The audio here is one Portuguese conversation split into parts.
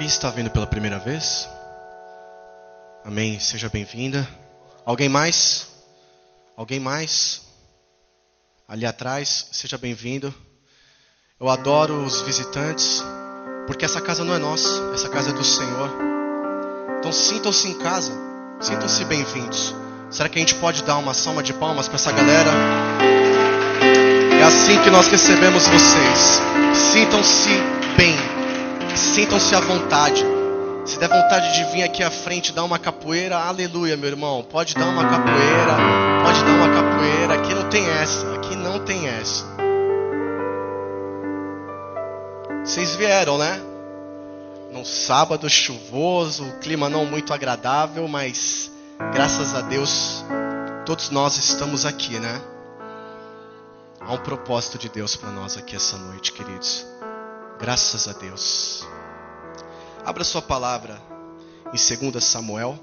Quem está vindo pela primeira vez? Amém. Seja bem-vinda. Alguém mais? Alguém mais? Ali atrás, seja bem-vindo. Eu adoro os visitantes, porque essa casa não é nossa, essa casa é do Senhor. Então sintam-se em casa, sintam-se bem-vindos. Será que a gente pode dar uma salva de palmas para essa galera? É assim que nós recebemos vocês. Sintam-se bem, sintam-se à vontade. Se der vontade de vir aqui à frente dar uma capoeira, aleluia, meu irmão. Pode dar uma capoeira, pode dar uma capoeira. Aqui não tem essa, aqui não tem essa. Vocês vieram, né? Num sábado chuvoso, clima não muito agradável, mas graças a Deus todos nós estamos aqui, né? Há um propósito de Deus para nós aqui essa noite, queridos. Graças a Deus. Abra sua palavra em 2 Samuel.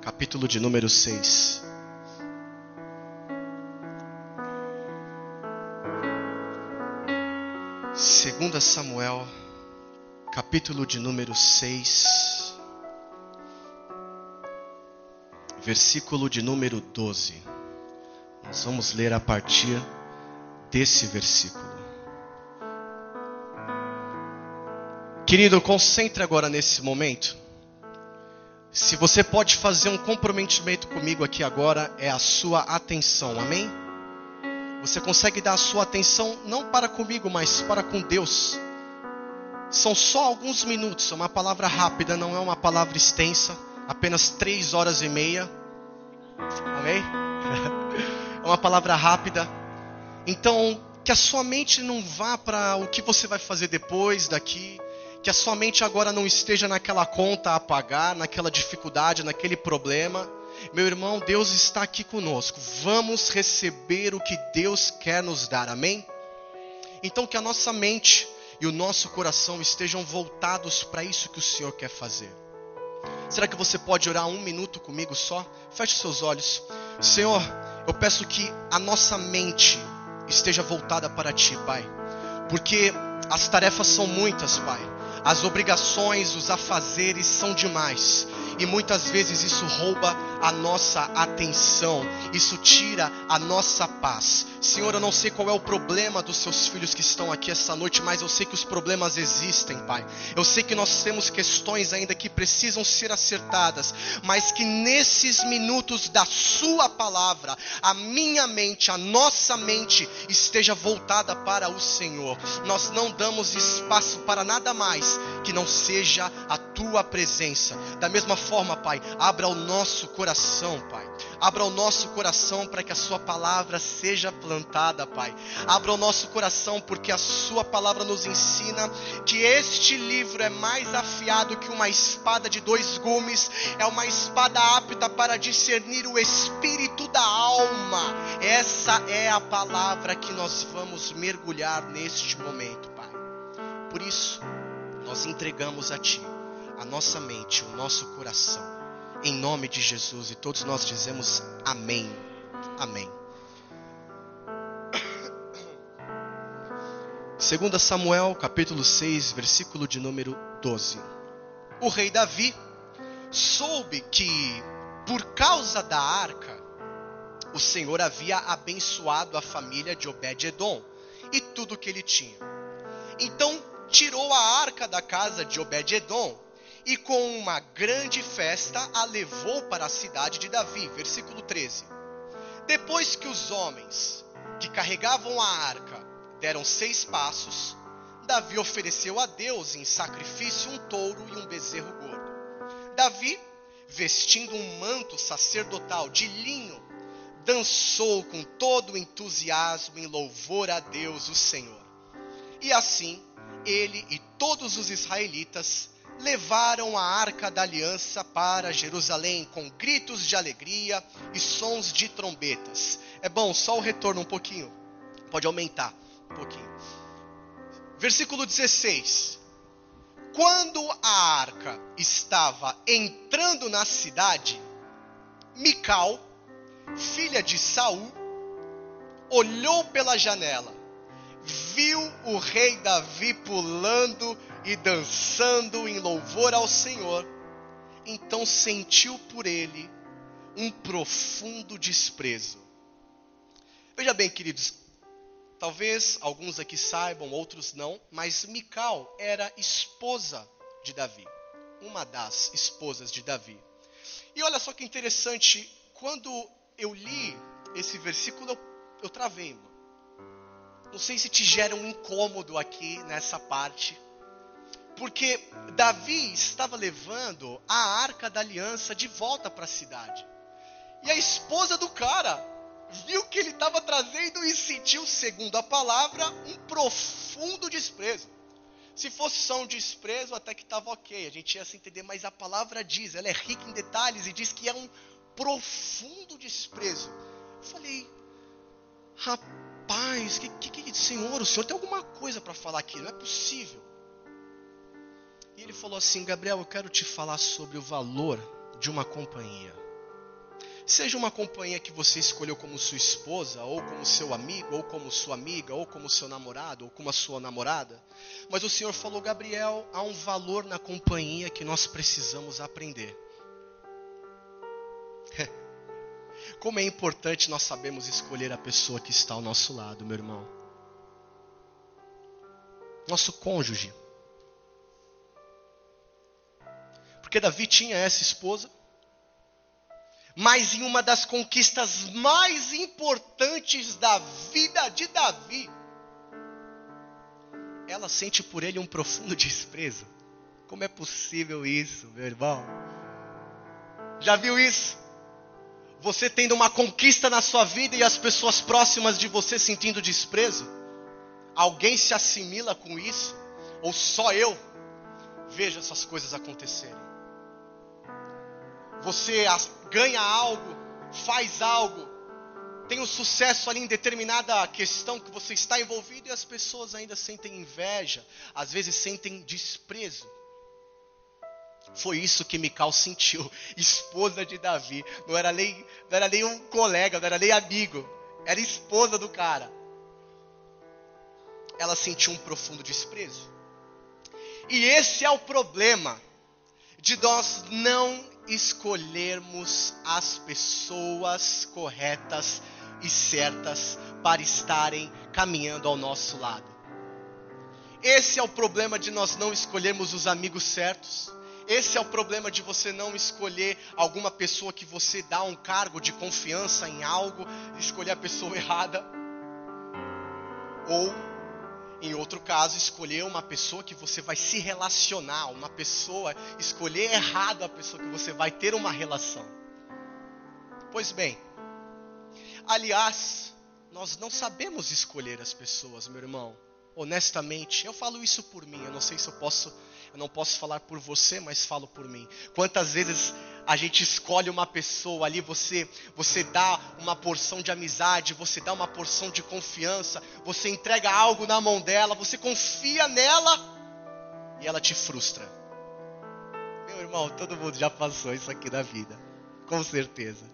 Capítulo de número 6. Segunda Samuel, capítulo de número 6, versículo de número 12. Nós vamos ler a partir desse versículo. Querido, concentre agora nesse momento. Se você pode fazer um comprometimento comigo aqui agora, é a sua atenção, amém? Você consegue dar a sua atenção não para comigo, mas para com Deus. São só alguns minutos, é uma palavra rápida, não é uma palavra extensa, apenas três horas e meia. Amém? é uma palavra rápida. Então, que a sua mente não vá para o que você vai fazer depois daqui. Que a sua mente agora não esteja naquela conta a pagar, naquela dificuldade, naquele problema. Meu irmão, Deus está aqui conosco. Vamos receber o que Deus quer nos dar. Amém? Então, que a nossa mente e o nosso coração estejam voltados para isso que o Senhor quer fazer. Será que você pode orar um minuto comigo só? Feche seus olhos. Senhor, eu peço que a nossa mente esteja voltada para Ti, Pai. Porque as tarefas são muitas, Pai. As obrigações, os afazeres são demais. E muitas vezes isso rouba a nossa atenção, isso tira a nossa paz. Senhor, eu não sei qual é o problema dos seus filhos que estão aqui essa noite, mas eu sei que os problemas existem, Pai. Eu sei que nós temos questões ainda que precisam ser acertadas, mas que nesses minutos da Sua palavra, a minha mente, a nossa mente esteja voltada para o Senhor. Nós não damos espaço para nada mais que não seja a Tua presença. Da mesma forma, Pai, abra o nosso coração, Pai. Abra o nosso coração para que a Sua palavra seja plantada, Pai. Abra o nosso coração porque a Sua palavra nos ensina que este livro é mais afiado que uma espada de dois gumes, é uma espada apta para discernir o espírito da alma. Essa é a palavra que nós vamos mergulhar neste momento, Pai. Por isso, nós entregamos a Ti a nossa mente, o nosso coração em nome de Jesus. E todos nós dizemos amém. Amém. 2 Samuel, capítulo 6, versículo de número 12. O rei Davi soube que, por causa da arca, o Senhor havia abençoado a família de Obed-Edom e tudo que ele tinha. Então tirou a arca da casa de Obed-Edom e com uma grande festa a levou para a cidade de Davi. Versículo 13. Depois que os homens que carregavam a arca deram seis passos, Davi ofereceu a Deus em sacrifício um touro e um bezerro gordo. Davi, vestindo um manto sacerdotal de linho, dançou com todo o entusiasmo em louvor a Deus, o Senhor. E assim, ele e todos os israelitas levaram a arca da aliança para Jerusalém com gritos de alegria e sons de trombetas. É bom, só o retorno um pouquinho. Pode aumentar um pouquinho. Versículo 16. Quando a arca estava entrando na cidade, Mical, filha de Saul, olhou pela janela, viu o rei Davi pulando e dançando em louvor ao Senhor, então sentiu por ele um profundo desprezo. Veja bem, queridos, talvez alguns aqui saibam, outros não, mas Mical era esposa de Davi, uma das esposas de Davi. E olha só que interessante, quando eu li esse versículo, eu, eu travei. Não sei se te gera um incômodo aqui nessa parte. Porque Davi estava levando a arca da aliança de volta para a cidade. E a esposa do cara viu que ele estava trazendo e sentiu, segundo a palavra, um profundo desprezo. Se fosse só um desprezo, até que estava ok, a gente ia se entender, mas a palavra diz, ela é rica em detalhes e diz que é um profundo desprezo. Eu falei, rapaz, que, que, que Senhor, o Senhor tem alguma coisa para falar aqui, não é possível. E ele falou assim: Gabriel, eu quero te falar sobre o valor de uma companhia. Seja uma companhia que você escolheu como sua esposa, ou como seu amigo, ou como sua amiga, ou como seu namorado, ou como a sua namorada. Mas o Senhor falou, Gabriel, há um valor na companhia que nós precisamos aprender. Como é importante nós sabemos escolher a pessoa que está ao nosso lado, meu irmão. Nosso cônjuge. Porque Davi tinha essa esposa, mas em uma das conquistas mais importantes da vida de Davi, ela sente por ele um profundo desprezo. Como é possível isso, meu irmão? Já viu isso? Você tendo uma conquista na sua vida e as pessoas próximas de você sentindo desprezo? Alguém se assimila com isso? Ou só eu? Veja essas coisas acontecerem você ganha algo, faz algo, tem um sucesso ali em determinada questão que você está envolvido e as pessoas ainda sentem inveja, às vezes sentem desprezo. Foi isso que Mical sentiu, esposa de Davi. Não era nem, não era nem um colega, não era nem amigo, era esposa do cara. Ela sentiu um profundo desprezo. E esse é o problema de nós não escolhermos as pessoas corretas e certas para estarem caminhando ao nosso lado. Esse é o problema de nós não escolhermos os amigos certos. Esse é o problema de você não escolher alguma pessoa que você dá um cargo de confiança em algo, escolher a pessoa errada. Ou em outro caso, escolher uma pessoa que você vai se relacionar, uma pessoa, escolher errado a pessoa que você vai ter uma relação. Pois bem, aliás, nós não sabemos escolher as pessoas, meu irmão. Honestamente, eu falo isso por mim, eu não sei se eu posso eu não posso falar por você, mas falo por mim. Quantas vezes a gente escolhe uma pessoa ali, você você dá uma porção de amizade, você dá uma porção de confiança, você entrega algo na mão dela, você confia nela e ela te frustra. Meu irmão, todo mundo já passou isso aqui na vida, com certeza.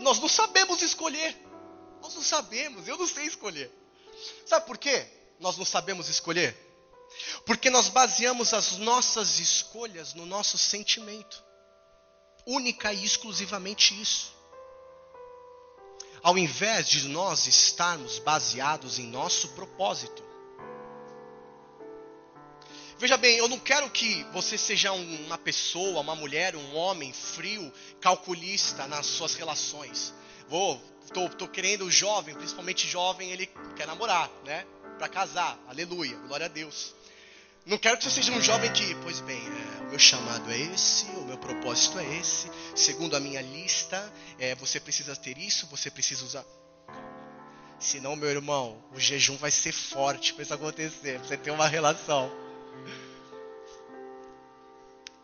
Nós não sabemos escolher. Nós não sabemos, eu não sei escolher. Sabe por quê? Nós não sabemos escolher? Porque nós baseamos as nossas escolhas no nosso sentimento. Única e exclusivamente isso. Ao invés de nós estarmos baseados em nosso propósito. Veja bem, eu não quero que você seja uma pessoa, uma mulher, um homem frio, calculista nas suas relações. Vou, tô, tô querendo o jovem, principalmente jovem, ele quer namorar, né? para casar. Aleluia, glória a Deus. Não quero que você seja um jovem que, pois bem, é, o meu chamado é esse, o meu propósito é esse. Segundo a minha lista, é, você precisa ter isso, você precisa usar. Senão, meu irmão, o jejum vai ser forte para isso acontecer, você ter uma relação.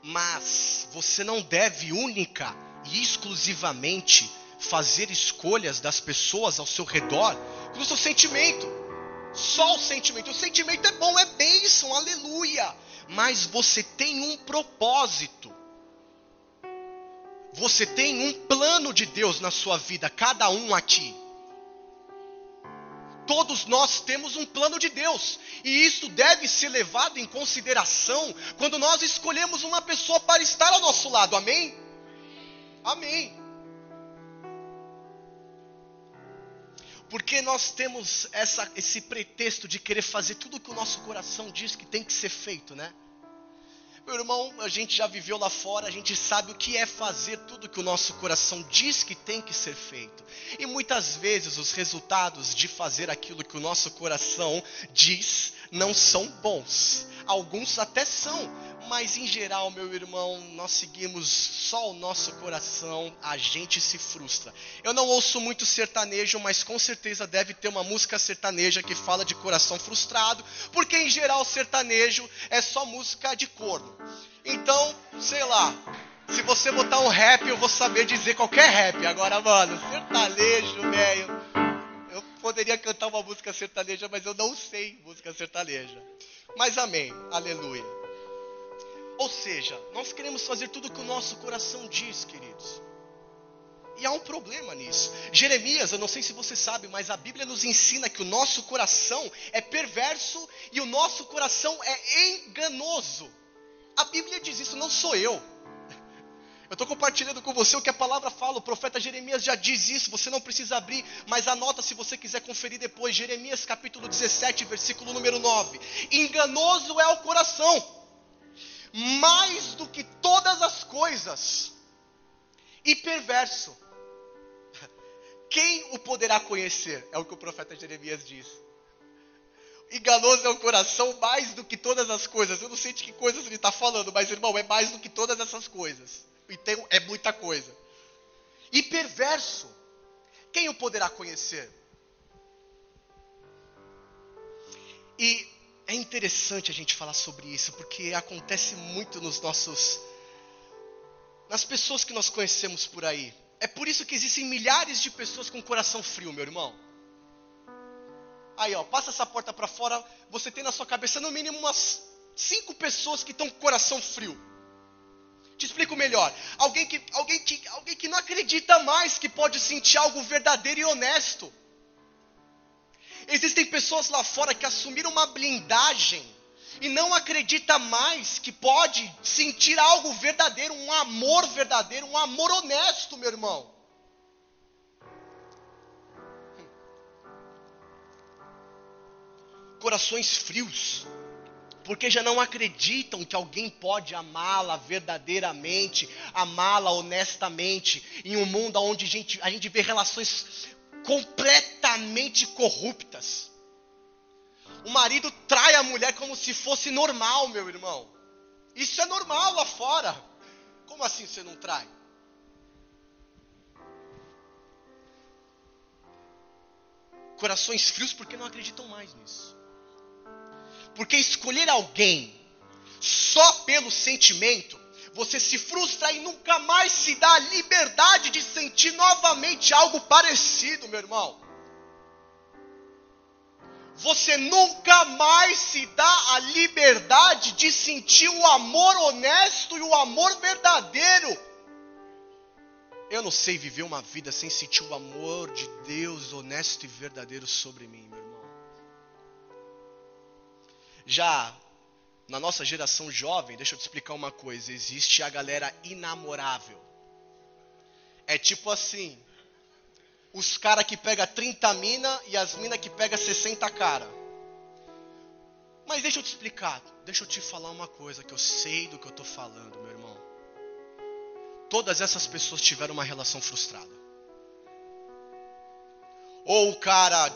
Mas você não deve única e exclusivamente fazer escolhas das pessoas ao seu redor pelo seu sentimento. Só o sentimento. O sentimento é bom, é bênção, aleluia. Mas você tem um propósito. Você tem um plano de Deus na sua vida, cada um aqui. Todos nós temos um plano de Deus, e isso deve ser levado em consideração quando nós escolhemos uma pessoa para estar ao nosso lado, amém? Amém. Porque nós temos essa, esse pretexto de querer fazer tudo o que o nosso coração diz que tem que ser feito, né? Meu irmão, a gente já viveu lá fora, a gente sabe o que é fazer tudo que o nosso coração diz que tem que ser feito. E muitas vezes os resultados de fazer aquilo que o nosso coração diz não são bons. Alguns até são, mas em geral, meu irmão, nós seguimos só o nosso coração, a gente se frustra. Eu não ouço muito sertanejo, mas com certeza deve ter uma música sertaneja que fala de coração frustrado, porque em geral sertanejo é só música de corno. Então, sei lá, se você botar um rap, eu vou saber dizer qualquer rap. Agora, mano, sertanejo, velho. Eu poderia cantar uma música sertaneja, mas eu não sei música sertaneja. Mas amém, aleluia. Ou seja, nós queremos fazer tudo o que o nosso coração diz, queridos. E há um problema nisso. Jeremias, eu não sei se você sabe, mas a Bíblia nos ensina que o nosso coração é perverso e o nosso coração é enganoso. A Bíblia diz isso, não sou eu. Eu estou compartilhando com você o que a palavra fala. O profeta Jeremias já diz isso. Você não precisa abrir, mas anota se você quiser conferir depois. Jeremias capítulo 17, versículo número 9. Enganoso é o coração mais do que todas as coisas, e perverso. Quem o poderá conhecer? É o que o profeta Jeremias diz. Enganoso é o coração mais do que todas as coisas. Eu não sei de que coisas ele está falando, mas irmão, é mais do que todas essas coisas. Então é muita coisa. E perverso. Quem o poderá conhecer? E é interessante a gente falar sobre isso, porque acontece muito nos nossos. nas pessoas que nós conhecemos por aí. É por isso que existem milhares de pessoas com coração frio, meu irmão. Aí, ó, passa essa porta para fora, você tem na sua cabeça no mínimo umas cinco pessoas que estão com coração frio. Te explico melhor. Alguém que, alguém, que, alguém que não acredita mais que pode sentir algo verdadeiro e honesto. Existem pessoas lá fora que assumiram uma blindagem e não acredita mais que pode sentir algo verdadeiro, um amor verdadeiro, um amor honesto, meu irmão. Corações frios, porque já não acreditam que alguém pode amá-la verdadeiramente, amá-la honestamente, em um mundo onde a gente, a gente vê relações completamente corruptas. O marido trai a mulher como se fosse normal, meu irmão. Isso é normal lá fora. Como assim você não trai? Corações frios porque não acreditam mais nisso. Porque escolher alguém só pelo sentimento você se frustra e nunca mais se dá a liberdade de sentir novamente algo parecido, meu irmão. Você nunca mais se dá a liberdade de sentir o amor honesto e o amor verdadeiro. Eu não sei viver uma vida sem sentir o amor de Deus honesto e verdadeiro sobre mim, meu irmão. Já na nossa geração jovem, deixa eu te explicar uma coisa: existe a galera inamorável. É tipo assim: os cara que pega 30 mina e as mina que pega 60 cara. Mas deixa eu te explicar, deixa eu te falar uma coisa que eu sei do que eu estou falando, meu irmão. Todas essas pessoas tiveram uma relação frustrada. Ou o cara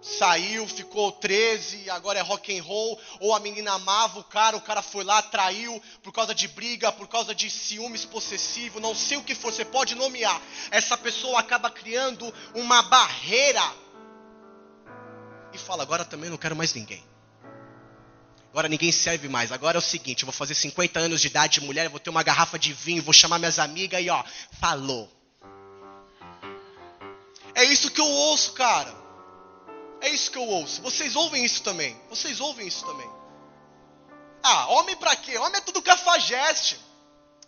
saiu, ficou 13, agora é rock and roll, ou a menina amava o cara, o cara foi lá, traiu por causa de briga, por causa de ciúmes possessivo, não sei o que for, você pode nomear. Essa pessoa acaba criando uma barreira e fala: agora também não quero mais ninguém. Agora ninguém serve mais. Agora é o seguinte, eu vou fazer 50 anos de idade de mulher, vou ter uma garrafa de vinho, vou chamar minhas amigas e ó, falou. É isso que eu ouço, cara. É isso que eu ouço. Vocês ouvem isso também. Vocês ouvem isso também. Ah, homem pra quê? Homem é tudo cafajeste.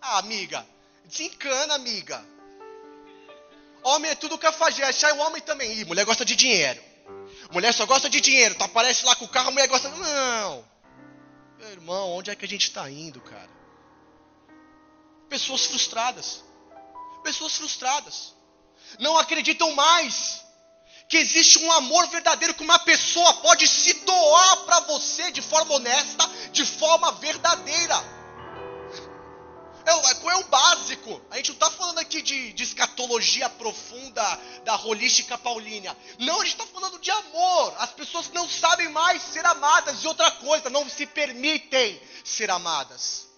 Ah, amiga, Desencana, amiga. Homem é tudo cafajeste. Aí o homem também. Ih, mulher gosta de dinheiro. Mulher só gosta de dinheiro. Tu aparece lá com o carro, a mulher gosta. Não. Meu irmão, onde é que a gente está indo, cara? Pessoas frustradas. Pessoas frustradas. Não acreditam mais que existe um amor verdadeiro que uma pessoa pode se doar para você de forma honesta, de forma verdadeira. É, qual é o básico? A gente não está falando aqui de, de escatologia profunda da holística paulínia. Não, a gente está falando de amor. As pessoas não sabem mais ser amadas e outra coisa, não se permitem ser amadas.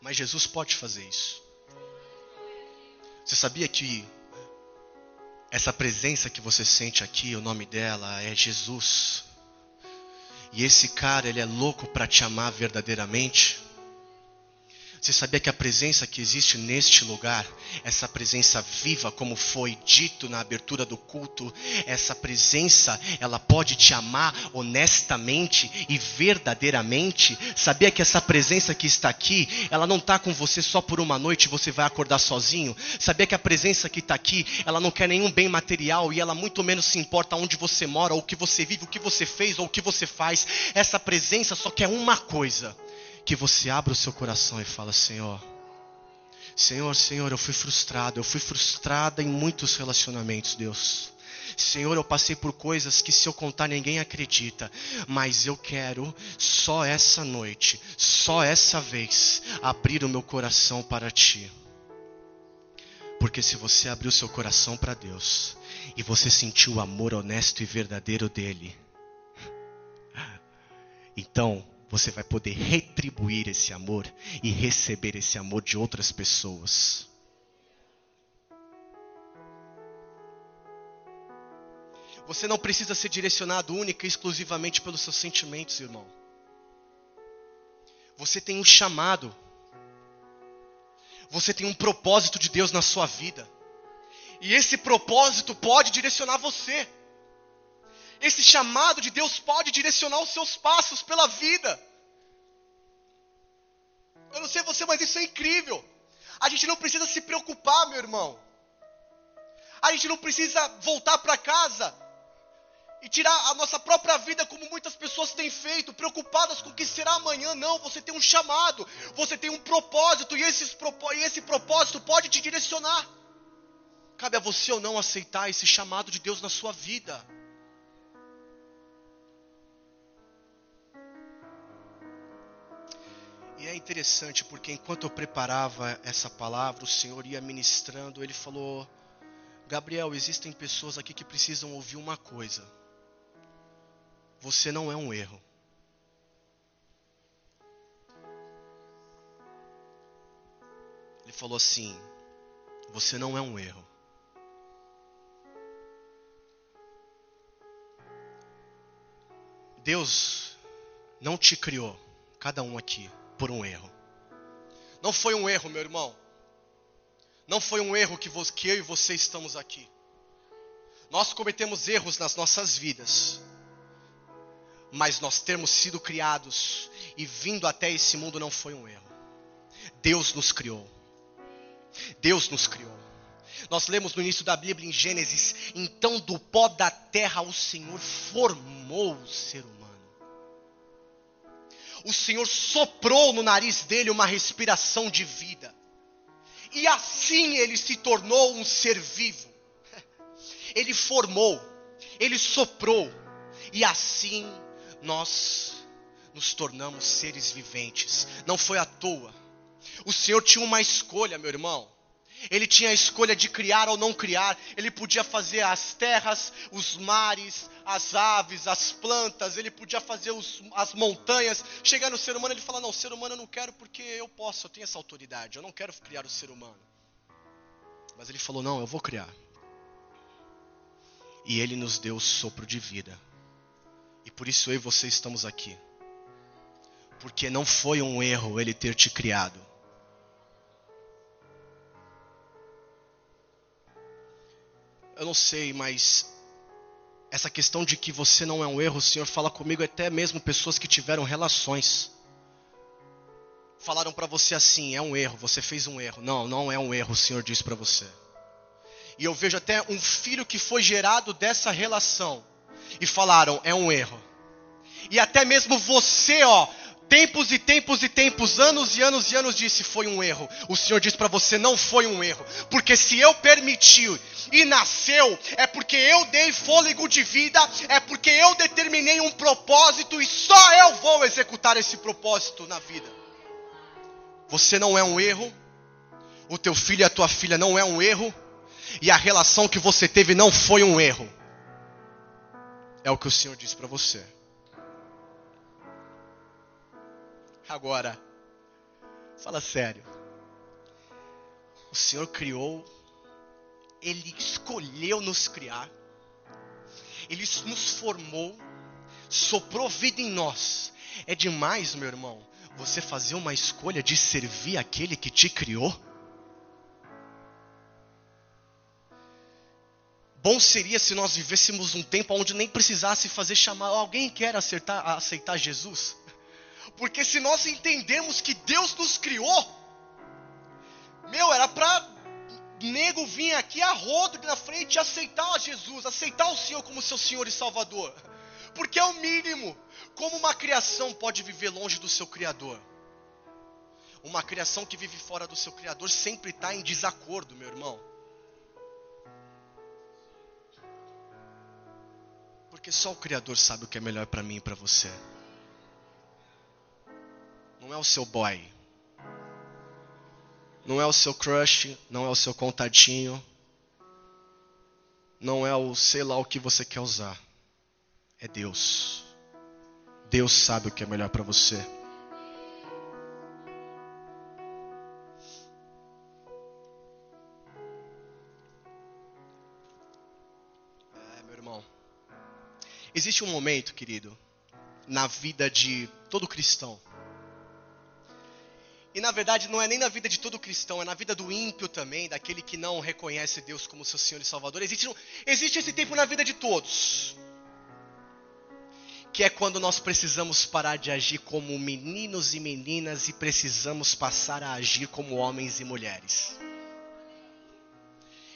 Mas Jesus pode fazer isso. Você sabia que essa presença que você sente aqui, o nome dela é Jesus? E esse cara, ele é louco para te amar verdadeiramente? Você sabia que a presença que existe neste lugar, essa presença viva, como foi dito na abertura do culto, essa presença, ela pode te amar honestamente e verdadeiramente? Sabia que essa presença que está aqui, ela não está com você só por uma noite e você vai acordar sozinho? Sabia que a presença que está aqui, ela não quer nenhum bem material e ela muito menos se importa onde você mora, ou o que você vive, o que você fez ou o que você faz? Essa presença só quer uma coisa que você abra o seu coração e fala: Senhor, Senhor, Senhor, eu fui frustrado, eu fui frustrada em muitos relacionamentos, Deus. Senhor, eu passei por coisas que se eu contar ninguém acredita, mas eu quero só essa noite, só essa vez, abrir o meu coração para Ti. Porque se você abrir o seu coração para Deus e você sentir o amor honesto e verdadeiro dele, então você vai poder retribuir esse amor e receber esse amor de outras pessoas. Você não precisa ser direcionado única e exclusivamente pelos seus sentimentos, irmão. Você tem um chamado. Você tem um propósito de Deus na sua vida. E esse propósito pode direcionar você. Esse chamado de Deus pode direcionar os seus passos pela vida. Eu não sei você, mas isso é incrível. A gente não precisa se preocupar, meu irmão. A gente não precisa voltar para casa e tirar a nossa própria vida como muitas pessoas têm feito, preocupadas com o que será amanhã. Não, você tem um chamado, você tem um propósito, e, esses, e esse propósito pode te direcionar. Cabe a você ou não aceitar esse chamado de Deus na sua vida. E é interessante porque enquanto eu preparava essa palavra, o Senhor ia ministrando, ele falou: Gabriel, existem pessoas aqui que precisam ouvir uma coisa. Você não é um erro. Ele falou assim: Você não é um erro. Deus não te criou, cada um aqui por um erro. Não foi um erro, meu irmão. Não foi um erro que, que eu e você estamos aqui. Nós cometemos erros nas nossas vidas. Mas nós termos sido criados e vindo até esse mundo não foi um erro. Deus nos criou. Deus nos criou. Nós lemos no início da Bíblia em Gênesis: então do pó da terra o Senhor formou o ser humano o Senhor soprou no nariz dele uma respiração de vida. E assim ele se tornou um ser vivo. Ele formou, ele soprou, e assim nós nos tornamos seres viventes. Não foi à toa. O Senhor tinha uma escolha, meu irmão. Ele tinha a escolha de criar ou não criar. Ele podia fazer as terras, os mares, as aves, as plantas. Ele podia fazer os, as montanhas. Chegar no ser humano, ele fala: Não, ser humano eu não quero porque eu posso, eu tenho essa autoridade. Eu não quero criar o ser humano. Mas ele falou: Não, eu vou criar. E ele nos deu o sopro de vida. E por isso eu e você estamos aqui. Porque não foi um erro ele ter te criado Eu não sei, mas essa questão de que você não é um erro, o Senhor fala comigo até mesmo pessoas que tiveram relações. Falaram para você assim, é um erro, você fez um erro. Não, não é um erro, o Senhor diz para você. E eu vejo até um filho que foi gerado dessa relação. E falaram, é um erro. E até mesmo você, ó, tempos e tempos e tempos, anos e anos e anos disse foi um erro. O Senhor diz para você não foi um erro, porque se eu permiti e nasceu, é porque eu dei fôlego de vida, é porque eu determinei um propósito e só eu vou executar esse propósito na vida. Você não é um erro, o teu filho e a tua filha não é um erro, e a relação que você teve não foi um erro. É o que o Senhor diz para você. Agora, fala sério. O Senhor criou, Ele escolheu nos criar, Ele nos formou, soprou vida em nós. É demais, meu irmão, você fazer uma escolha de servir aquele que te criou? Bom seria se nós vivêssemos um tempo onde nem precisasse fazer chamar. Alguém quer acertar, aceitar Jesus? Porque se nós entendemos que Deus nos criou, meu, era para nego vir aqui a rodo na frente e aceitar Jesus, aceitar o Senhor como seu Senhor e Salvador. Porque é o mínimo. Como uma criação pode viver longe do seu Criador? Uma criação que vive fora do seu Criador sempre está em desacordo, meu irmão. Porque só o Criador sabe o que é melhor para mim e para você. Não é o seu boy. Não é o seu crush, não é o seu contatinho. Não é o sei lá o que você quer usar. É Deus. Deus sabe o que é melhor para você. É, meu irmão. Existe um momento, querido, na vida de todo cristão e na verdade não é nem na vida de todo cristão, é na vida do ímpio também, daquele que não reconhece Deus como seu Senhor e Salvador. Existe, existe esse tempo na vida de todos. Que é quando nós precisamos parar de agir como meninos e meninas e precisamos passar a agir como homens e mulheres.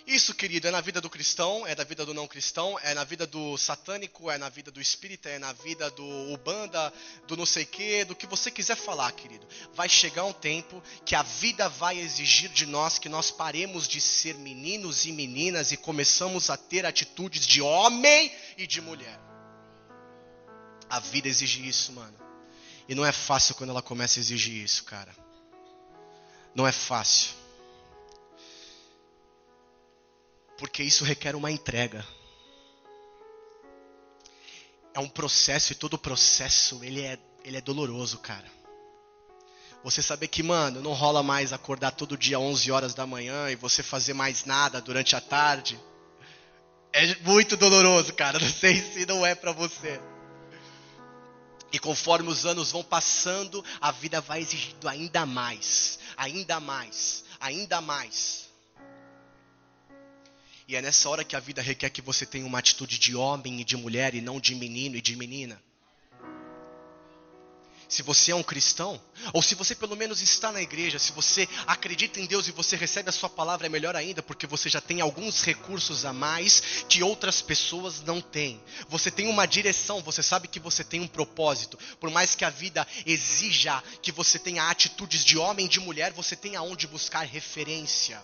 Isso, querido, é na vida do cristão, é na vida do não cristão, é na vida do satânico, é na vida do espírita, é na vida do ubanda, do não sei que, do que você quiser falar, querido. Vai chegar um tempo que a vida vai exigir de nós que nós paremos de ser meninos e meninas e começamos a ter atitudes de homem e de mulher. A vida exige isso, mano. E não é fácil quando ela começa a exigir isso, cara. Não é fácil. Porque isso requer uma entrega. É um processo e todo processo ele é, ele é doloroso, cara. Você saber que, mano, não rola mais acordar todo dia 11 horas da manhã e você fazer mais nada durante a tarde. É muito doloroso, cara. Não sei se não é para você. E conforme os anos vão passando, a vida vai exigindo ainda mais, ainda mais, ainda mais. E é nessa hora que a vida requer que você tenha uma atitude de homem e de mulher e não de menino e de menina. Se você é um cristão, ou se você pelo menos está na igreja, se você acredita em Deus e você recebe a sua palavra, é melhor ainda, porque você já tem alguns recursos a mais que outras pessoas não têm. Você tem uma direção, você sabe que você tem um propósito. Por mais que a vida exija que você tenha atitudes de homem e de mulher, você tem aonde buscar referência.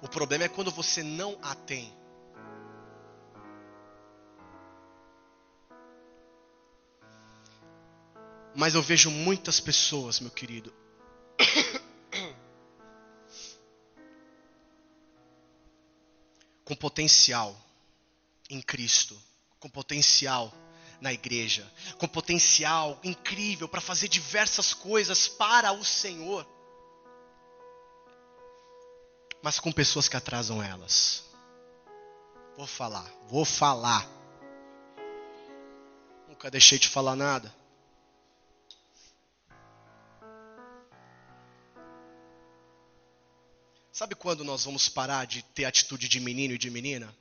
O problema é quando você não a tem. Mas eu vejo muitas pessoas, meu querido, com potencial em Cristo, com potencial na igreja, com potencial incrível para fazer diversas coisas para o Senhor mas com pessoas que atrasam elas. Vou falar, vou falar. Nunca deixei de falar nada. Sabe quando nós vamos parar de ter atitude de menino e de menina?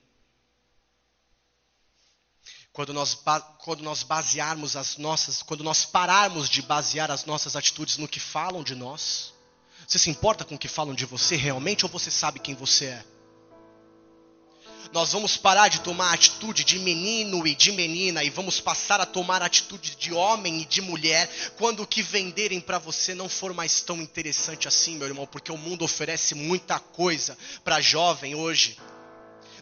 quando nós, quando nós basearmos as nossas, quando nós pararmos de basear as nossas atitudes no que falam de nós? Você se importa com o que falam de você realmente ou você sabe quem você é? Nós vamos parar de tomar atitude de menino e de menina e vamos passar a tomar atitude de homem e de mulher quando o que venderem para você não for mais tão interessante assim, meu irmão, porque o mundo oferece muita coisa para jovem hoje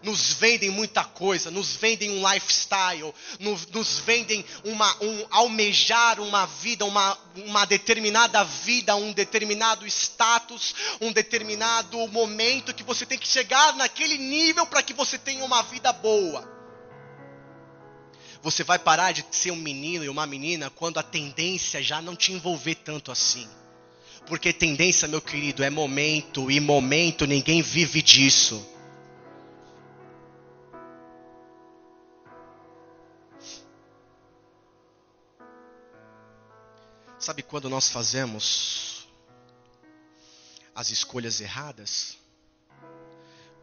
nos vendem muita coisa, nos vendem um lifestyle, nos, nos vendem uma, um almejar uma vida, uma, uma determinada vida, um determinado status, um determinado momento que você tem que chegar naquele nível para que você tenha uma vida boa. Você vai parar de ser um menino e uma menina quando a tendência já não te envolver tanto assim. Porque tendência, meu querido, é momento e momento ninguém vive disso. Sabe quando nós fazemos as escolhas erradas?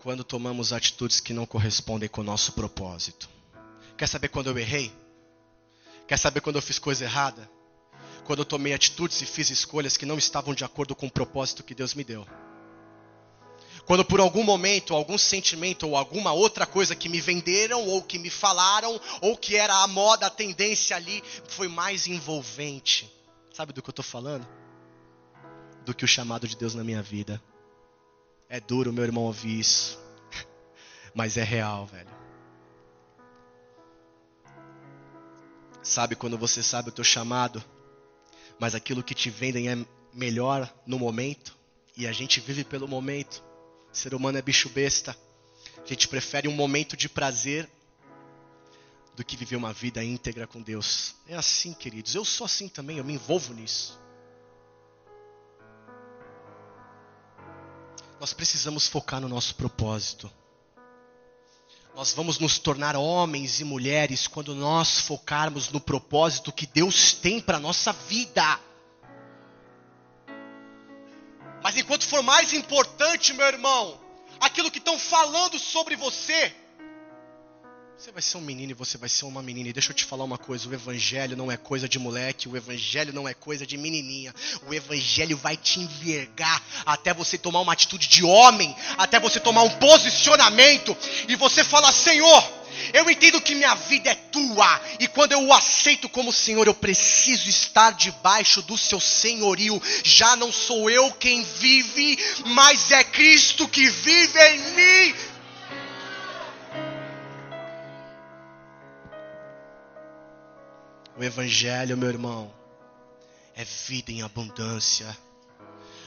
Quando tomamos atitudes que não correspondem com o nosso propósito. Quer saber quando eu errei? Quer saber quando eu fiz coisa errada? Quando eu tomei atitudes e fiz escolhas que não estavam de acordo com o propósito que Deus me deu. Quando por algum momento, algum sentimento ou alguma outra coisa que me venderam ou que me falaram ou que era a moda, a tendência ali foi mais envolvente Sabe do que eu estou falando? Do que o chamado de Deus na minha vida. É duro, meu irmão, ouvir isso. Mas é real, velho. Sabe quando você sabe o teu chamado, mas aquilo que te vendem é melhor no momento, e a gente vive pelo momento. O ser humano é bicho besta. A gente prefere um momento de prazer do que viver uma vida íntegra com Deus. É assim, queridos. Eu sou assim também, eu me envolvo nisso. Nós precisamos focar no nosso propósito. Nós vamos nos tornar homens e mulheres quando nós focarmos no propósito que Deus tem para a nossa vida. Mas enquanto for mais importante, meu irmão, aquilo que estão falando sobre você, você vai ser um menino e você vai ser uma menina. E deixa eu te falar uma coisa: o evangelho não é coisa de moleque, o evangelho não é coisa de menininha. O evangelho vai te envergar até você tomar uma atitude de homem, até você tomar um posicionamento e você falar: Senhor, eu entendo que minha vida é tua, e quando eu o aceito como Senhor, eu preciso estar debaixo do seu senhorio. Já não sou eu quem vive, mas é Cristo que vive em mim. O Evangelho, meu irmão, é vida em abundância.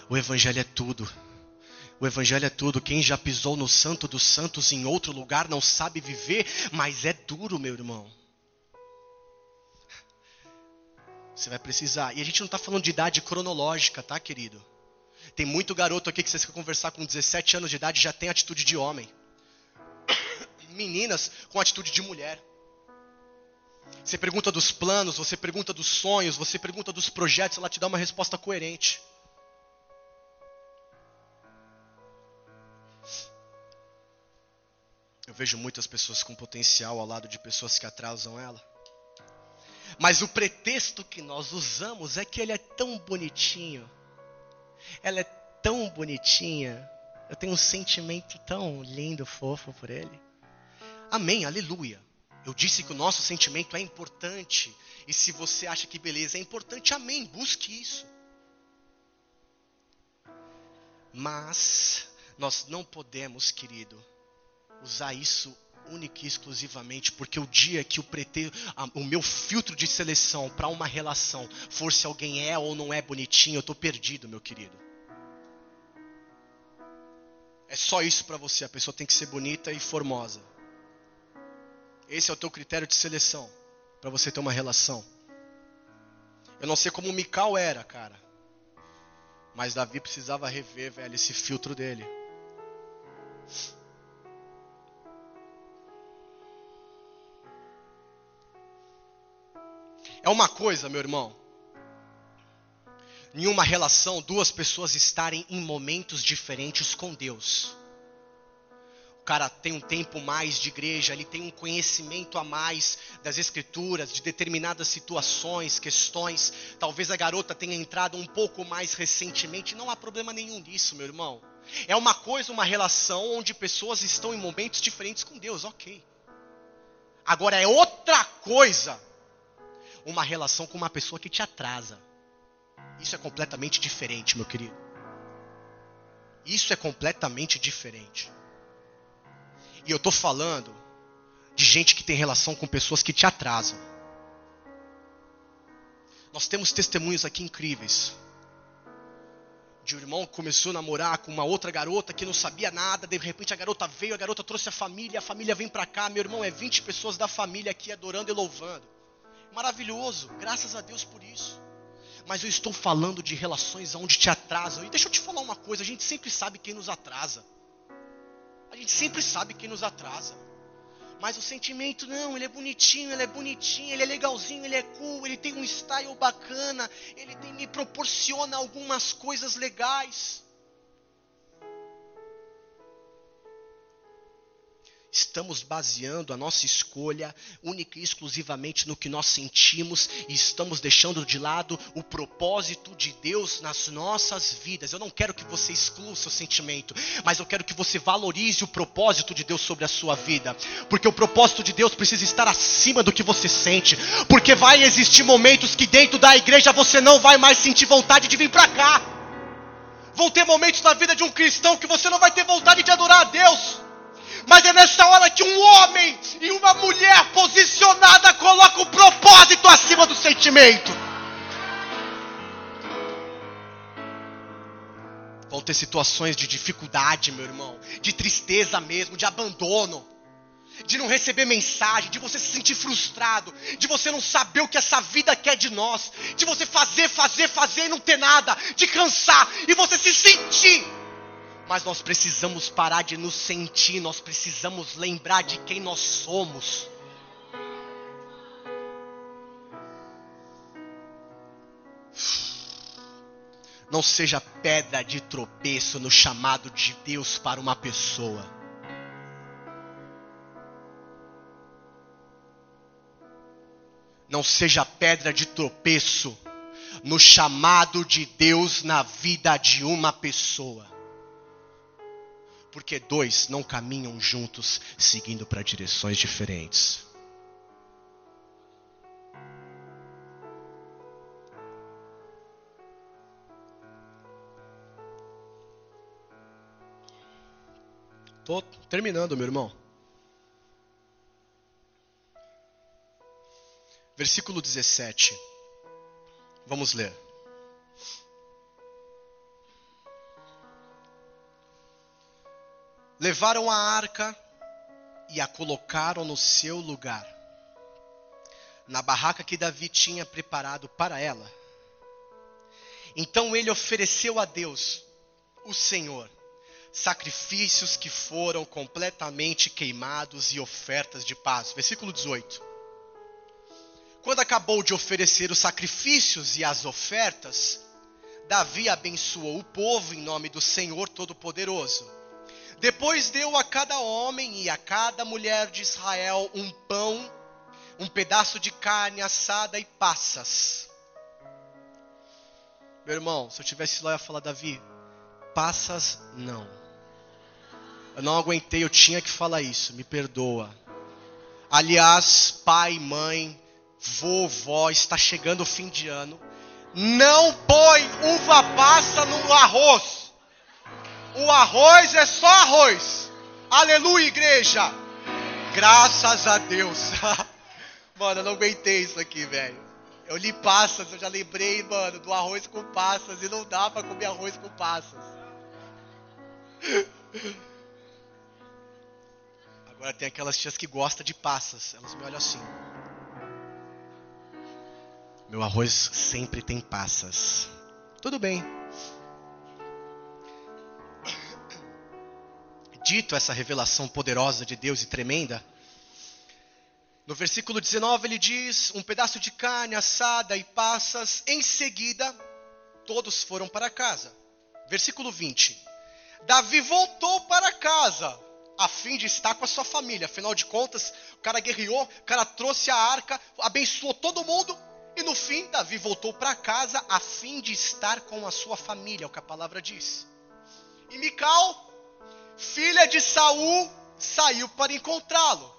O Evangelho é tudo. O Evangelho é tudo. Quem já pisou no Santo dos Santos em outro lugar não sabe viver, mas é duro, meu irmão. Você vai precisar. E a gente não está falando de idade cronológica, tá, querido? Tem muito garoto aqui que você quer conversar com 17 anos de idade já tem atitude de homem. Meninas com atitude de mulher. Você pergunta dos planos, você pergunta dos sonhos, você pergunta dos projetos, ela te dá uma resposta coerente. Eu vejo muitas pessoas com potencial ao lado de pessoas que atrasam ela. Mas o pretexto que nós usamos é que ele é tão bonitinho. Ela é tão bonitinha. Eu tenho um sentimento tão lindo, fofo por ele. Amém, aleluia. Eu disse que o nosso sentimento é importante. E se você acha que beleza é importante, amém, busque isso. Mas nós não podemos, querido, usar isso única e exclusivamente, porque o dia que o, o meu filtro de seleção para uma relação for se alguém é ou não é bonitinho, eu estou perdido, meu querido. É só isso para você, a pessoa tem que ser bonita e formosa. Esse é o teu critério de seleção para você ter uma relação. Eu não sei como o Mical era, cara. Mas Davi precisava rever, velho, esse filtro dele. É uma coisa, meu irmão. Em uma relação, duas pessoas estarem em momentos diferentes com Deus. Cara tem um tempo mais de igreja, ele tem um conhecimento a mais das escrituras, de determinadas situações, questões. Talvez a garota tenha entrado um pouco mais recentemente, não há problema nenhum nisso, meu irmão. É uma coisa, uma relação onde pessoas estão em momentos diferentes com Deus, ok. Agora é outra coisa uma relação com uma pessoa que te atrasa. Isso é completamente diferente, meu querido. Isso é completamente diferente. E eu estou falando de gente que tem relação com pessoas que te atrasam. Nós temos testemunhos aqui incríveis. De um irmão que começou a namorar com uma outra garota que não sabia nada, de repente a garota veio, a garota trouxe a família, a família vem para cá, meu irmão, é 20 pessoas da família aqui adorando e louvando. Maravilhoso, graças a Deus por isso. Mas eu estou falando de relações onde te atrasam. E deixa eu te falar uma coisa, a gente sempre sabe quem nos atrasa. A gente sempre sabe quem nos atrasa. Mas o sentimento, não, ele é bonitinho, ele é bonitinho, ele é legalzinho, ele é cool, ele tem um style bacana, ele tem, me proporciona algumas coisas legais. Estamos baseando a nossa escolha única e exclusivamente no que nós sentimos e estamos deixando de lado o propósito de Deus nas nossas vidas. Eu não quero que você exclua o seu sentimento, mas eu quero que você valorize o propósito de Deus sobre a sua vida, porque o propósito de Deus precisa estar acima do que você sente, porque vai existir momentos que dentro da igreja você não vai mais sentir vontade de vir para cá. Vão ter momentos na vida de um cristão que você não vai ter vontade de adorar a Deus. Mas é nessa hora que um homem e uma mulher posicionada colocam o propósito acima do sentimento. Vão ter situações de dificuldade, meu irmão, de tristeza mesmo, de abandono, de não receber mensagem, de você se sentir frustrado, de você não saber o que essa vida quer de nós, de você fazer, fazer, fazer e não ter nada, de cansar e você se sentir mas nós precisamos parar de nos sentir, nós precisamos lembrar de quem nós somos. Não seja pedra de tropeço no chamado de Deus para uma pessoa. Não seja pedra de tropeço no chamado de Deus na vida de uma pessoa porque dois não caminham juntos seguindo para direções diferentes. Estou terminando, meu irmão. Versículo 17. Vamos ler. Levaram a arca e a colocaram no seu lugar, na barraca que Davi tinha preparado para ela. Então ele ofereceu a Deus, o Senhor, sacrifícios que foram completamente queimados e ofertas de paz. Versículo 18. Quando acabou de oferecer os sacrifícios e as ofertas, Davi abençoou o povo em nome do Senhor Todo-Poderoso depois deu a cada homem e a cada mulher de Israel um pão, um pedaço de carne assada e passas. Meu irmão, se eu tivesse lá, eu ia falar, Davi, passas não. Eu não aguentei, eu tinha que falar isso, me perdoa. Aliás, pai, mãe, vovó, está chegando o fim de ano. Não põe uva passa no arroz. O arroz é só arroz. Aleluia, igreja. Graças a Deus. mano, eu não aguentei isso aqui, velho. Eu li passas, eu já lembrei, mano, do arroz com passas. E não dá pra comer arroz com passas. Agora tem aquelas tias que gostam de passas. Elas me olham assim. Meu arroz sempre tem passas. Tudo bem. Dito essa revelação poderosa de Deus e tremenda, no versículo 19 ele diz: um pedaço de carne assada e passas, em seguida todos foram para casa. Versículo 20: Davi voltou para casa a fim de estar com a sua família. Afinal de contas, o cara guerreou, o cara trouxe a arca, abençoou todo mundo. E no fim, Davi voltou para casa a fim de estar com a sua família, é o que a palavra diz. E Mical, filha de Saul, saiu para encontrá-lo.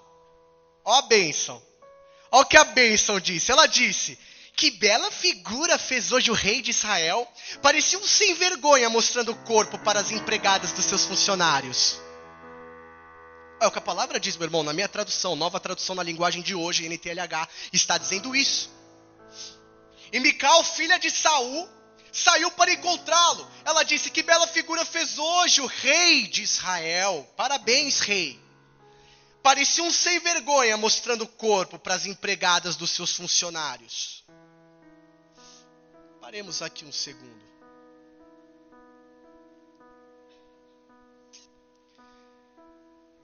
Ó a bênção. Ó o que a bênção disse. Ela disse: Que bela figura fez hoje o rei de Israel. Parecia um sem vergonha mostrando o corpo para as empregadas dos seus funcionários. É o que a palavra diz, meu irmão, na minha tradução, nova tradução na linguagem de hoje, NTLH, está dizendo isso. E Mical, filha de Saul, saiu para encontrá-lo. Ela disse: Que bela figura fez hoje o rei de Israel. Parabéns, rei. Parecia um sem vergonha mostrando o corpo para as empregadas dos seus funcionários. Paremos aqui um segundo.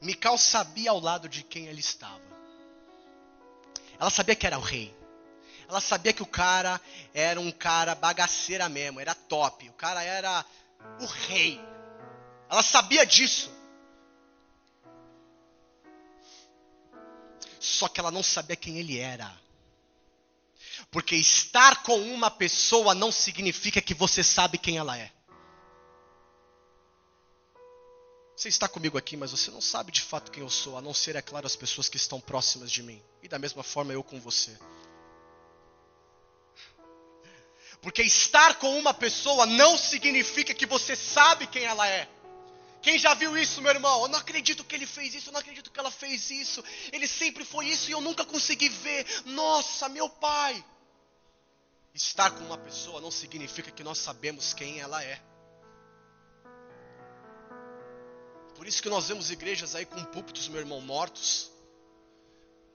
Mical sabia ao lado de quem ele estava. Ela sabia que era o rei. Ela sabia que o cara era um cara bagaceira mesmo, era top. O cara era o rei. Ela sabia disso. Só que ela não sabia quem ele era. Porque estar com uma pessoa não significa que você sabe quem ela é. Você está comigo aqui, mas você não sabe de fato quem eu sou, a não ser, é claro, as pessoas que estão próximas de mim. E da mesma forma eu com você. Porque estar com uma pessoa não significa que você sabe quem ela é. Quem já viu isso, meu irmão? Eu não acredito que ele fez isso, eu não acredito que ela fez isso. Ele sempre foi isso e eu nunca consegui ver. Nossa, meu pai. Estar com uma pessoa não significa que nós sabemos quem ela é. Por isso que nós vemos igrejas aí com púlpitos, meu irmão, mortos.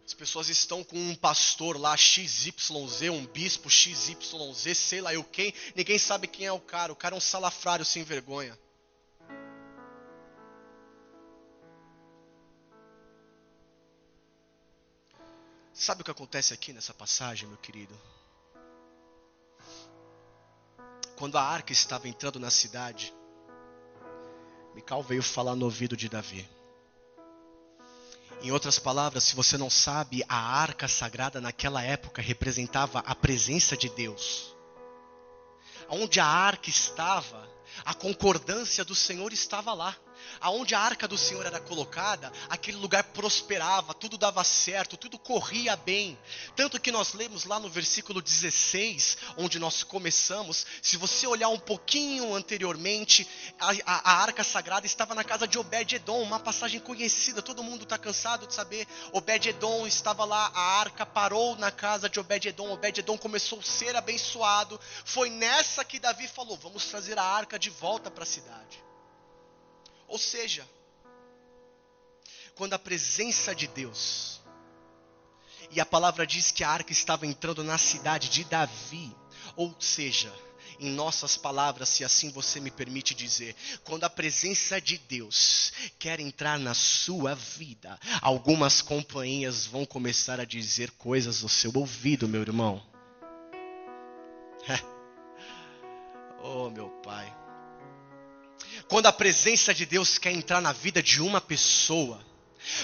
As pessoas estão com um pastor lá, XYZ, um bispo XYZ, sei lá eu quem. Ninguém sabe quem é o cara. O cara é um salafrário sem vergonha. Sabe o que acontece aqui nessa passagem, meu querido? Quando a arca estava entrando na cidade, Mical veio falar no ouvido de Davi. Em outras palavras, se você não sabe, a arca sagrada naquela época representava a presença de Deus. Onde a arca estava, a concordância do Senhor estava lá aonde a arca do Senhor era colocada, aquele lugar prosperava, tudo dava certo, tudo corria bem. Tanto que nós lemos lá no versículo 16, onde nós começamos, se você olhar um pouquinho anteriormente, a, a, a arca sagrada estava na casa de Obed-Edom, uma passagem conhecida, todo mundo está cansado de saber. Obed-Edom estava lá, a arca parou na casa de Obed-Edom, Obed-Edom começou a ser abençoado. Foi nessa que Davi falou: vamos trazer a arca de volta para a cidade. Ou seja, quando a presença de Deus, e a palavra diz que a arca estava entrando na cidade de Davi, ou seja, em nossas palavras, se assim você me permite dizer, quando a presença de Deus quer entrar na sua vida, algumas companhias vão começar a dizer coisas no seu ouvido, meu irmão. oh, meu pai. Quando a presença de Deus quer entrar na vida de uma pessoa,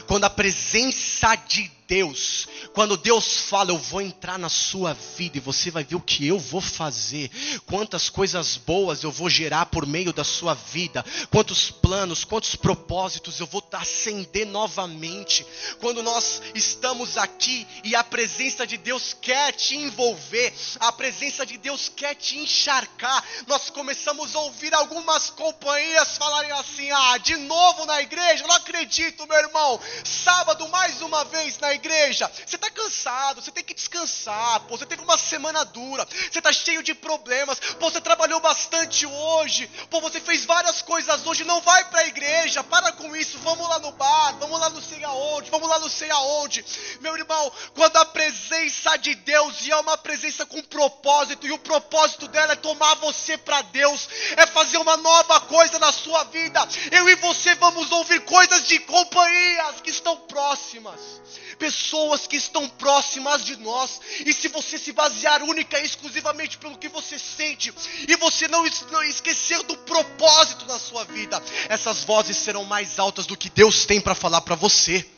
quando a presença de Deus, quando Deus fala, eu vou entrar na sua vida e você vai ver o que eu vou fazer, quantas coisas boas eu vou gerar por meio da sua vida, quantos planos, quantos propósitos eu vou acender novamente. Quando nós estamos aqui e a presença de Deus quer te envolver, a presença de Deus quer te encharcar, nós começamos a ouvir algumas companhias falarem assim: ah, de novo na igreja, não acredito, meu irmão, sábado mais uma vez na igreja. Você está cansado, você tem que descansar, pô, você teve uma semana dura, você está cheio de problemas, pô, você trabalhou bastante hoje, pô, você fez várias coisas hoje, não vai para a igreja, para com isso, vamos lá no bar, vamos lá no sei aonde, vamos lá no sei aonde. Meu irmão, quando a presença de Deus, e é uma presença com propósito, e o propósito dela é tomar você para Deus, é fazer uma nova coisa na sua vida, eu e você vamos ouvir coisas de companhias que estão próximas pessoas que estão próximas de nós. E se você se basear única e exclusivamente pelo que você sente, e você não, não esquecer do propósito na sua vida, essas vozes serão mais altas do que Deus tem para falar para você.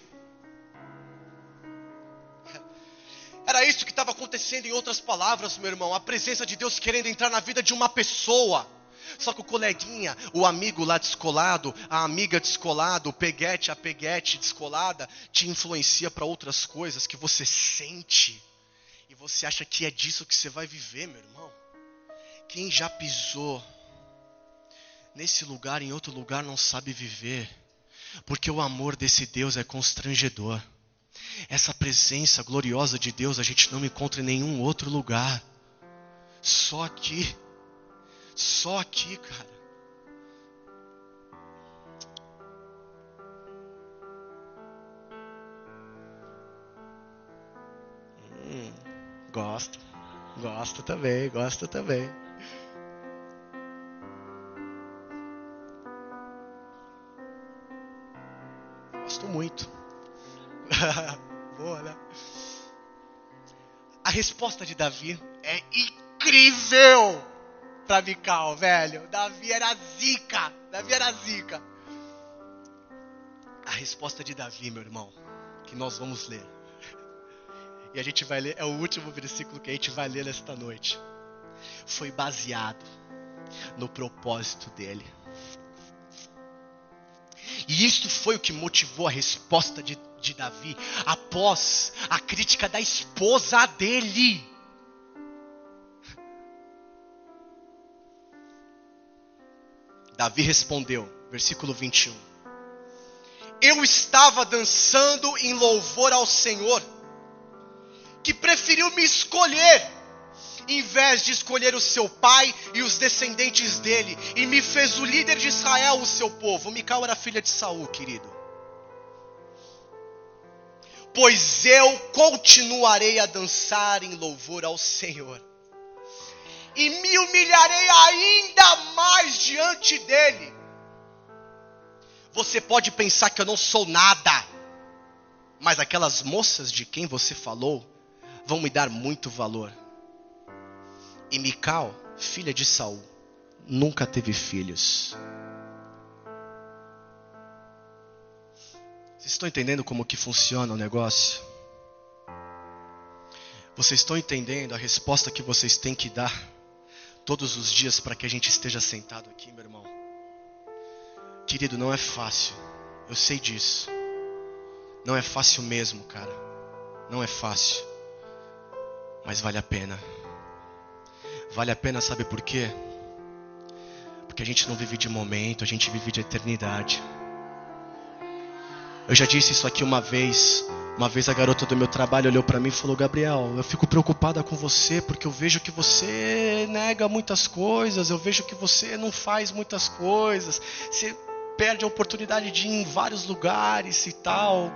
Era isso que estava acontecendo em outras palavras, meu irmão. A presença de Deus querendo entrar na vida de uma pessoa. Só que o coleguinha, o amigo lá descolado, a amiga descolada, o peguete, a peguete descolada, te influencia para outras coisas que você sente. E você acha que é disso que você vai viver, meu irmão. Quem já pisou nesse lugar, em outro lugar, não sabe viver. Porque o amor desse Deus é constrangedor. Essa presença gloriosa de Deus a gente não encontra em nenhum outro lugar. Só aqui. Só aqui, cara. Hum, gosto. Gosto também, gosto também. Gosto muito. Boa, né? A resposta de Davi é incrível para Mical, velho. Davi era zica. Davi era zica. A resposta de Davi, meu irmão, que nós vamos ler. E a gente vai ler, é o último versículo que a gente vai ler nesta noite. Foi baseado no propósito dele. E isto foi o que motivou a resposta de, de Davi após a crítica da esposa dele. Davi respondeu, versículo 21. Eu estava dançando em louvor ao Senhor, que preferiu me escolher em vez de escolher o seu pai e os descendentes dele, e me fez o líder de Israel, o seu povo. Mical era filha de Saul, querido. Pois eu continuarei a dançar em louvor ao Senhor, e me humilharei ainda mais diante dele. Você pode pensar que eu não sou nada, mas aquelas moças de quem você falou vão me dar muito valor. E Mical, filha de Saul, nunca teve filhos. Vocês estão entendendo como que funciona o negócio? Vocês estão entendendo a resposta que vocês têm que dar todos os dias para que a gente esteja sentado aqui, meu irmão? Querido, não é fácil. Eu sei disso. Não é fácil mesmo, cara. Não é fácil. Mas vale a pena. Vale a pena, sabe por quê? Porque a gente não vive de momento, a gente vive de eternidade. Eu já disse isso aqui uma vez. Uma vez a garota do meu trabalho olhou para mim e falou: Gabriel, eu fico preocupada com você porque eu vejo que você nega muitas coisas, eu vejo que você não faz muitas coisas, você perde a oportunidade de ir em vários lugares e tal.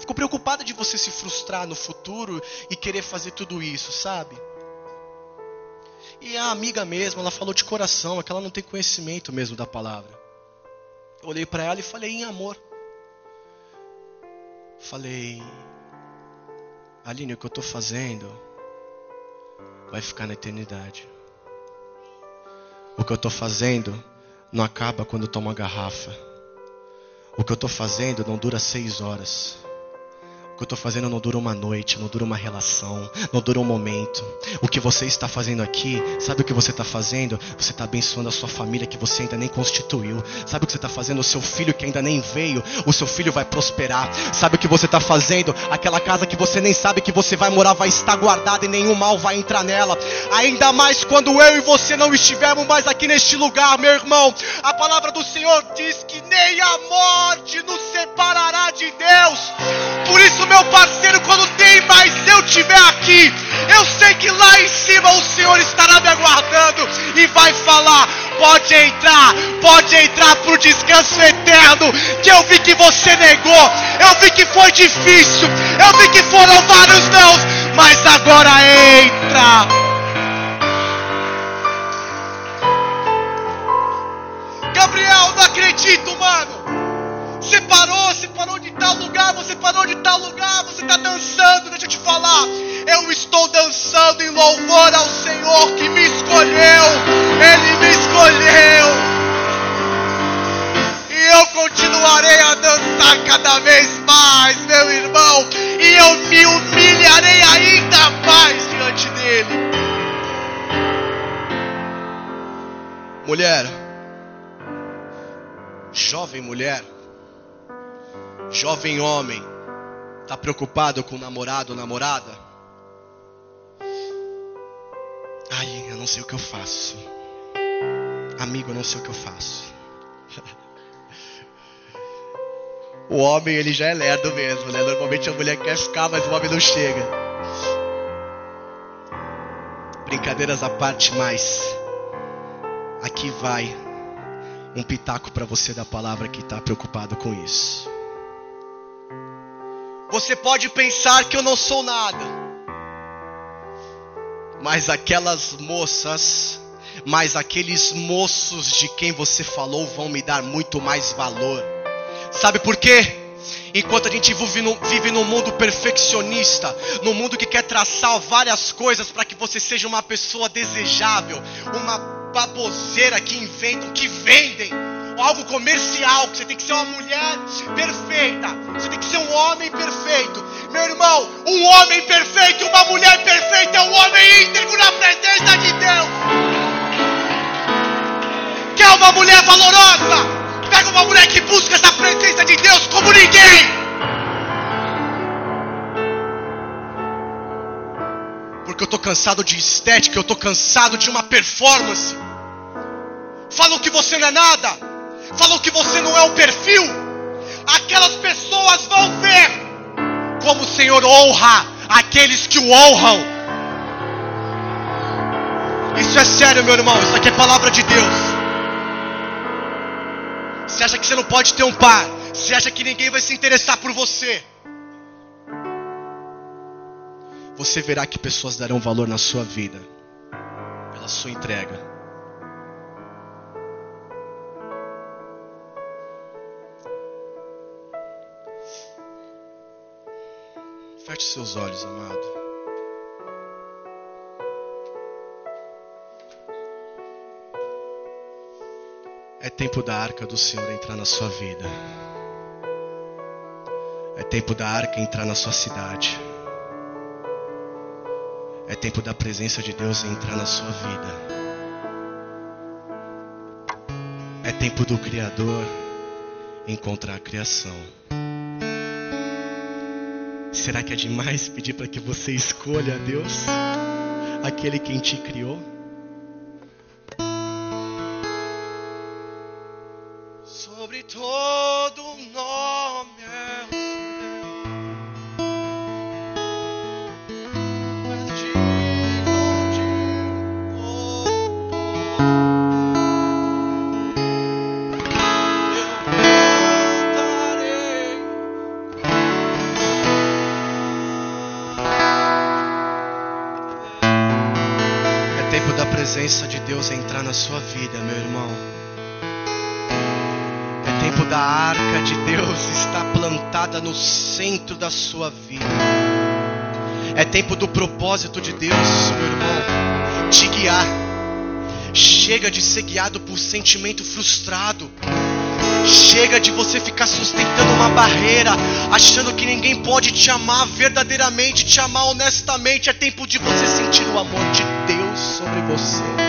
Fico preocupada de você se frustrar no futuro e querer fazer tudo isso, sabe? E a amiga mesmo, ela falou de coração, é que ela não tem conhecimento mesmo da palavra. Eu olhei para ela e falei em amor. Falei, Aline, o que eu estou fazendo vai ficar na eternidade. O que eu estou fazendo não acaba quando eu tomo uma garrafa. O que eu estou fazendo não dura seis horas. O que eu estou fazendo não dura uma noite, não dura uma relação, não dura um momento. O que você está fazendo aqui, sabe o que você está fazendo? Você está abençoando a sua família que você ainda nem constituiu. Sabe o que você está fazendo? O seu filho que ainda nem veio, o seu filho vai prosperar. Sabe o que você está fazendo? Aquela casa que você nem sabe que você vai morar vai estar guardada e nenhum mal vai entrar nela. Ainda mais quando eu e você não estivermos mais aqui neste lugar, meu irmão. A palavra do Senhor diz que nem a morte nos separará de Deus. Por isso meu parceiro, quando tem mais eu estiver aqui, eu sei que lá em cima o Senhor estará me aguardando e vai falar: pode entrar, pode entrar para o descanso eterno. Que eu vi que você negou, eu vi que foi difícil, eu vi que foram vários não, mas agora entra. Gabriel, não acredito, mano. Você parou, você parou de tal lugar, você parou de tal lugar, você está dançando, deixa eu te falar. Eu estou dançando em louvor ao Senhor que me escolheu. Ele me escolheu. E eu continuarei a dançar cada vez mais, meu irmão. E eu me humilharei ainda mais diante dele. Mulher, jovem mulher, jovem homem, está preocupado com o namorado ou namorada? Ai, eu não sei o que eu faço. Amigo, eu não sei o que eu faço. O homem, ele já é lerdo mesmo, né? Normalmente a mulher quer ficar, mas o homem não chega. Brincadeiras à parte, mas aqui vai um pitaco para você da palavra que está preocupado com isso. Você pode pensar que eu não sou nada, mas aquelas moças, mas aqueles moços de quem você falou vão me dar muito mais valor. Sabe por quê? Enquanto a gente vive, no, vive num mundo perfeccionista, num mundo que quer traçar várias coisas para que você seja uma pessoa desejável, uma baboseira que inventam, que vendem, algo comercial, que você tem que ser uma mulher perfeita, você tem que ser um homem perfeito. Meu irmão, um homem perfeito uma mulher perfeita é um homem íntegro na presença de Deus. Quer uma mulher valorosa? Pega uma mulher que busca essa presença de Deus como ninguém. Porque eu estou cansado de estética, eu estou cansado de uma performance. Falam que você não é nada, falam que você não é o perfil. Aquelas pessoas vão ver como o Senhor honra aqueles que o honram. Isso é sério, meu irmão, isso aqui é palavra de Deus. Você acha que você não pode ter um par? Você acha que ninguém vai se interessar por você? Você verá que pessoas darão valor na sua vida pela sua entrega. Feche seus olhos, amado. É tempo da arca do Senhor entrar na sua vida. É tempo da arca entrar na sua cidade. É tempo da presença de Deus entrar na sua vida. É tempo do Criador encontrar a criação. Será que é demais pedir para que você escolha a Deus, aquele quem te criou? Sua vida. É tempo do propósito de Deus, meu irmão, te guiar. Chega de ser guiado por sentimento frustrado. Chega de você ficar sustentando uma barreira, achando que ninguém pode te amar verdadeiramente, te amar honestamente. É tempo de você sentir o amor de Deus sobre você.